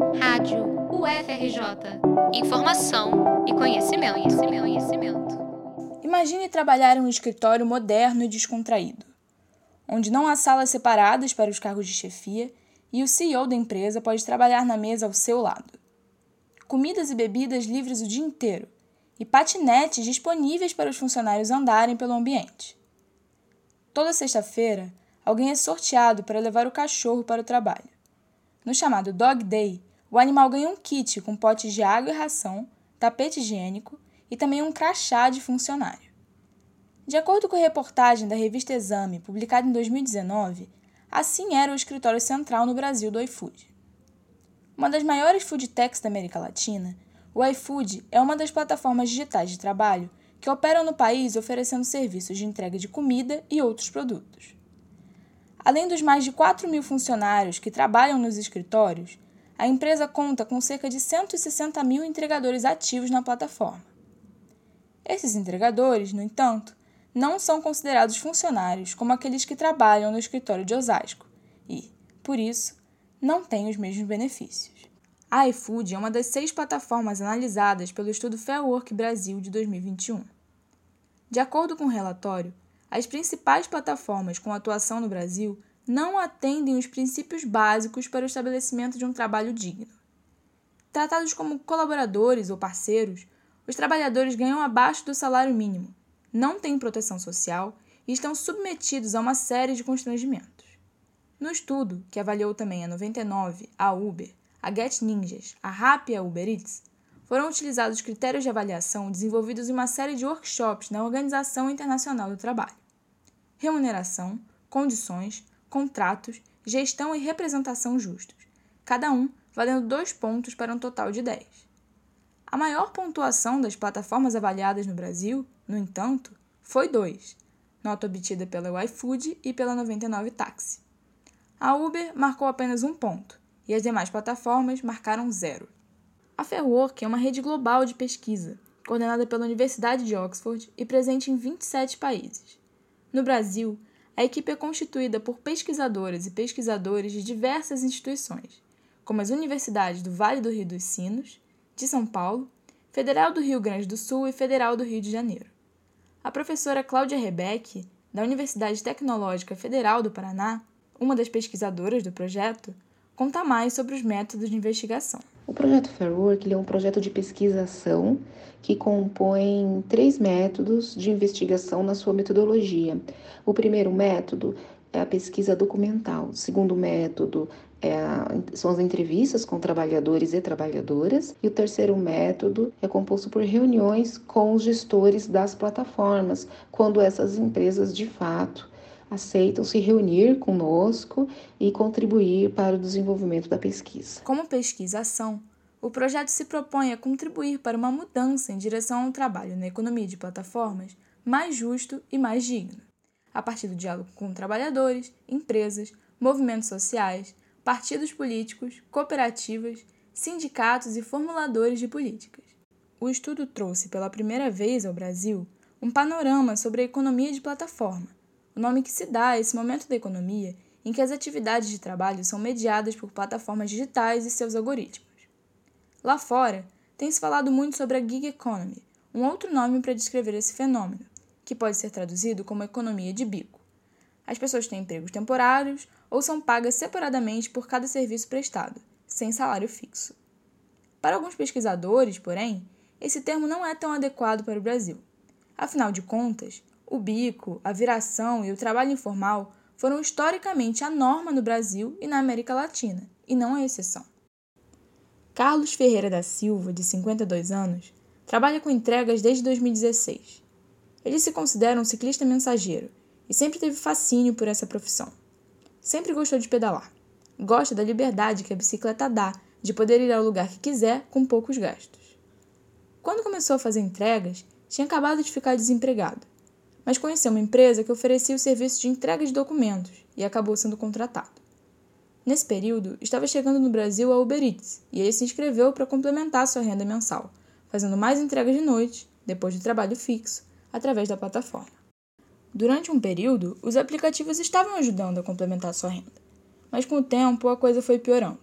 Rádio UFRJ. Informação e conhecimento, conhecimento, conhecimento. Imagine trabalhar em um escritório moderno e descontraído, onde não há salas separadas para os cargos de chefia e o CEO da empresa pode trabalhar na mesa ao seu lado. Comidas e bebidas livres o dia inteiro e patinetes disponíveis para os funcionários andarem pelo ambiente. Toda sexta-feira, alguém é sorteado para levar o cachorro para o trabalho. No chamado Dog Day, o animal ganha um kit com potes de água e ração, tapete higiênico e também um crachá de funcionário. De acordo com a reportagem da revista Exame, publicada em 2019, assim era o escritório central no Brasil do iFood. Uma das maiores food techs da América Latina, o iFood é uma das plataformas digitais de trabalho que operam no país oferecendo serviços de entrega de comida e outros produtos. Além dos mais de 4 mil funcionários que trabalham nos escritórios, a empresa conta com cerca de 160 mil entregadores ativos na plataforma. Esses entregadores, no entanto, não são considerados funcionários como aqueles que trabalham no escritório de Osasco e, por isso, não têm os mesmos benefícios. A iFood é uma das seis plataformas analisadas pelo estudo Fair Work Brasil de 2021. De acordo com o relatório, as principais plataformas com atuação no Brasil não atendem os princípios básicos para o estabelecimento de um trabalho digno. Tratados como colaboradores ou parceiros, os trabalhadores ganham abaixo do salário mínimo, não têm proteção social e estão submetidos a uma série de constrangimentos. No estudo, que avaliou também a 99, a Uber, a Get Ninjas, a Rappi e a Uber Eats, foram utilizados critérios de avaliação desenvolvidos em uma série de workshops na Organização Internacional do Trabalho. Remuneração, condições, contratos, gestão e representação justos, cada um valendo dois pontos para um total de 10. A maior pontuação das plataformas avaliadas no Brasil, no entanto, foi 2, nota obtida pela iFood e pela 99 Táxi. A Uber marcou apenas um ponto e as demais plataformas marcaram zero. A Fairwork é uma rede global de pesquisa, coordenada pela Universidade de Oxford e presente em 27 países. No Brasil, a equipe é constituída por pesquisadoras e pesquisadores de diversas instituições, como as universidades do Vale do Rio dos Sinos, de São Paulo, Federal do Rio Grande do Sul e Federal do Rio de Janeiro. A professora Cláudia Rebeck, da Universidade Tecnológica Federal do Paraná, uma das pesquisadoras do projeto, conta mais sobre os métodos de investigação. O projeto Fairwork é um projeto de pesquisação que compõe três métodos de investigação na sua metodologia. O primeiro método é a pesquisa documental. O segundo método é a, são as entrevistas com trabalhadores e trabalhadoras. E o terceiro método é composto por reuniões com os gestores das plataformas, quando essas empresas de fato aceitam se reunir conosco e contribuir para o desenvolvimento da pesquisa. Como pesquisação, o projeto se propõe a contribuir para uma mudança em direção a um trabalho na economia de plataformas mais justo e mais digno, a partir do diálogo com trabalhadores, empresas, movimentos sociais, partidos políticos, cooperativas, sindicatos e formuladores de políticas. O estudo trouxe pela primeira vez ao Brasil um panorama sobre a economia de plataforma, o nome que se dá a esse momento da economia em que as atividades de trabalho são mediadas por plataformas digitais e seus algoritmos. Lá fora, tem se falado muito sobre a gig economy, um outro nome para descrever esse fenômeno, que pode ser traduzido como economia de bico. As pessoas têm empregos temporários ou são pagas separadamente por cada serviço prestado, sem salário fixo. Para alguns pesquisadores, porém, esse termo não é tão adequado para o Brasil. Afinal de contas, o bico, a viração e o trabalho informal foram historicamente a norma no Brasil e na América Latina, e não a exceção. Carlos Ferreira da Silva, de 52 anos, trabalha com entregas desde 2016. Ele se considera um ciclista mensageiro e sempre teve fascínio por essa profissão. Sempre gostou de pedalar. Gosta da liberdade que a bicicleta dá de poder ir ao lugar que quiser com poucos gastos. Quando começou a fazer entregas, tinha acabado de ficar desempregado, mas conheceu uma empresa que oferecia o serviço de entrega de documentos e acabou sendo contratado. Nesse período, estava chegando no Brasil a Uber Eats e ele se inscreveu para complementar sua renda mensal, fazendo mais entregas de noite, depois do trabalho fixo, através da plataforma. Durante um período, os aplicativos estavam ajudando a complementar sua renda, mas com o tempo a coisa foi piorando.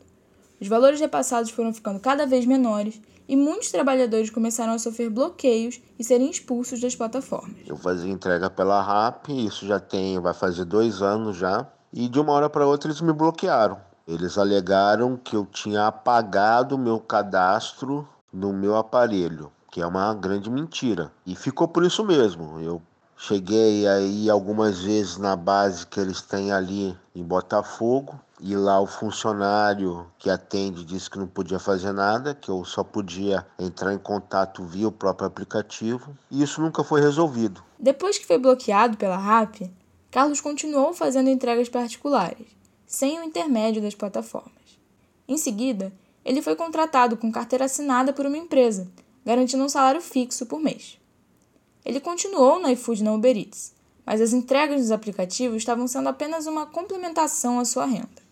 Os valores repassados foram ficando cada vez menores e muitos trabalhadores começaram a sofrer bloqueios e serem expulsos das plataformas. Eu fazia entrega pela RAP, isso já tem, vai fazer dois anos já, e de uma hora para outra eles me bloquearam. Eles alegaram que eu tinha apagado meu cadastro no meu aparelho, que é uma grande mentira. E ficou por isso mesmo. Eu cheguei aí algumas vezes na base que eles têm ali em Botafogo e lá o funcionário que atende disse que não podia fazer nada, que eu só podia entrar em contato via o próprio aplicativo, e isso nunca foi resolvido. Depois que foi bloqueado pela RAP, Carlos continuou fazendo entregas particulares, sem o intermédio das plataformas. Em seguida, ele foi contratado com carteira assinada por uma empresa, garantindo um salário fixo por mês. Ele continuou no iFood na Uber Eats, mas as entregas nos aplicativos estavam sendo apenas uma complementação à sua renda.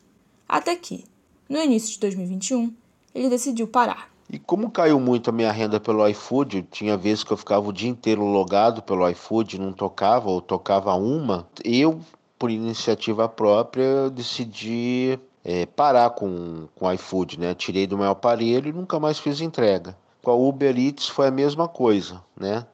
Até que, no início de 2021, ele decidiu parar. E como caiu muito a minha renda pelo iFood, tinha vezes que eu ficava o dia inteiro logado pelo iFood, não tocava ou tocava uma, eu, por iniciativa própria, decidi é, parar com, com o iFood, né? Tirei do meu aparelho e nunca mais fiz entrega. Com a Uber Eats foi a mesma coisa, né?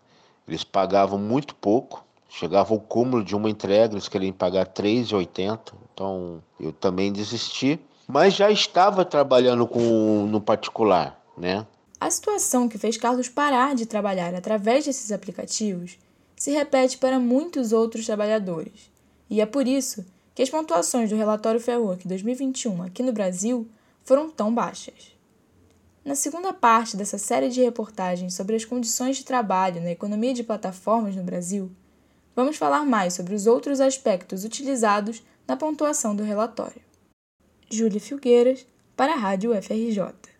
Eles pagavam muito pouco, chegava o cúmulo de uma entrega, eles queriam pagar R$ 3,80. Então eu também desisti, mas já estava trabalhando com no particular, né? A situação que fez Carlos parar de trabalhar através desses aplicativos se repete para muitos outros trabalhadores. E é por isso que as pontuações do relatório Fair Work 2021 aqui no Brasil foram tão baixas. Na segunda parte dessa série de reportagens sobre as condições de trabalho na economia de plataformas no Brasil, vamos falar mais sobre os outros aspectos utilizados na pontuação do relatório. Júlia Filgueiras, para a Rádio FRJ.